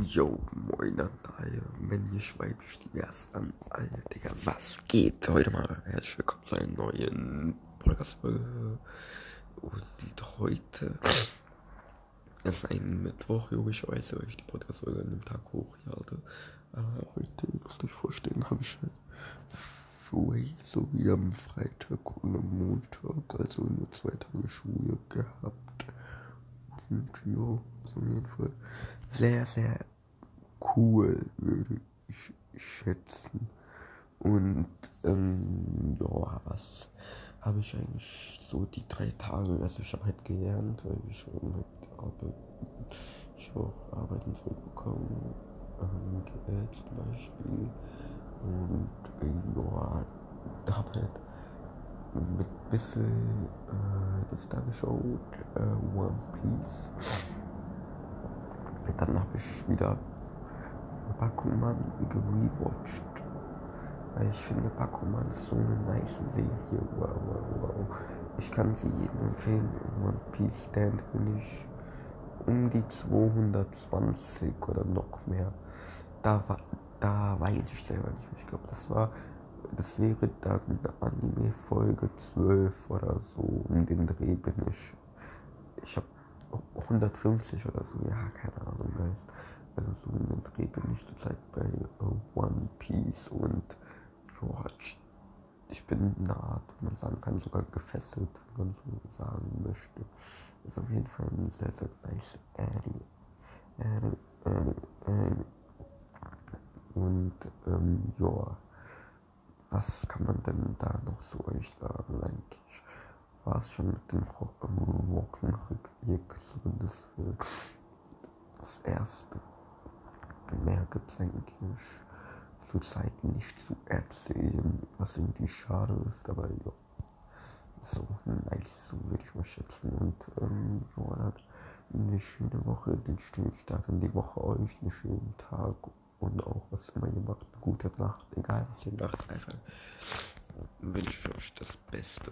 Yo, moin an alle männlich, weiblich, divers an alle, Digga, was geht? Heute mal herzlich willkommen zu einer neuen Podcast-Folge. Und heute ist ein Mittwoch, logischerweise, weil ich die Podcast-Folge an dem Tag hochlade. Aber heute, müsst ihr euch vorstellen, habe ich free, so wie am Freitag und am Montag, also nur zwei Tage Schule gehabt. Und ja, auf jeden Fall sehr, sehr cool, würde ich schätzen. Und ähm, ja, was habe ich eigentlich so die drei Tage, also ich habe halt gelernt, weil ich schon mit Arbeit, ich habe auch Arbeiten zurückbekommen, ähm, Geld zum Beispiel. Und äh, ja, habe halt mit bisschen äh, das da geschaut, äh, One Piece. Dann habe ich wieder Bakuman gerewatcht. Weil ich finde, Bakuman ist so eine nice Serie. Wow, wow, wow. Ich kann sie jedem empfehlen. One Piece Stand bin ich um die 220 oder noch mehr. Da, war, da weiß ich selber nicht mehr. Ich glaube, das war, das wäre dann Anime Folge 12 oder so. Um den Dreh bin ich. Ich habe 150 oder so, ja, keine Ahnung, guys. Also so in den Dreh bin ich zurzeit bei uh, One Piece und ja, ich, bin nah, wie man sagen kann, sogar gefesselt, wenn man so sagen möchte. Ist auf jeden Fall ein sehr, sehr nice Anime. Anime, Anime, Anime. Und ähm, ja, was kann man denn da noch so euch sagen eigentlich? War es schon mit dem Wochenrückblick, zumindest für das erste. Mehr gibt es eigentlich zurzeit nicht zu erzählen, was irgendwie schade ist, aber ja, so nice, so würde ich mal schätzen. Und ähm, ja, eine schöne Woche, den schönen Start in die Woche euch, einen schönen Tag und auch was immer ihr macht, eine gute Nacht, egal was ihr macht, einfach wünsche ich euch das Beste.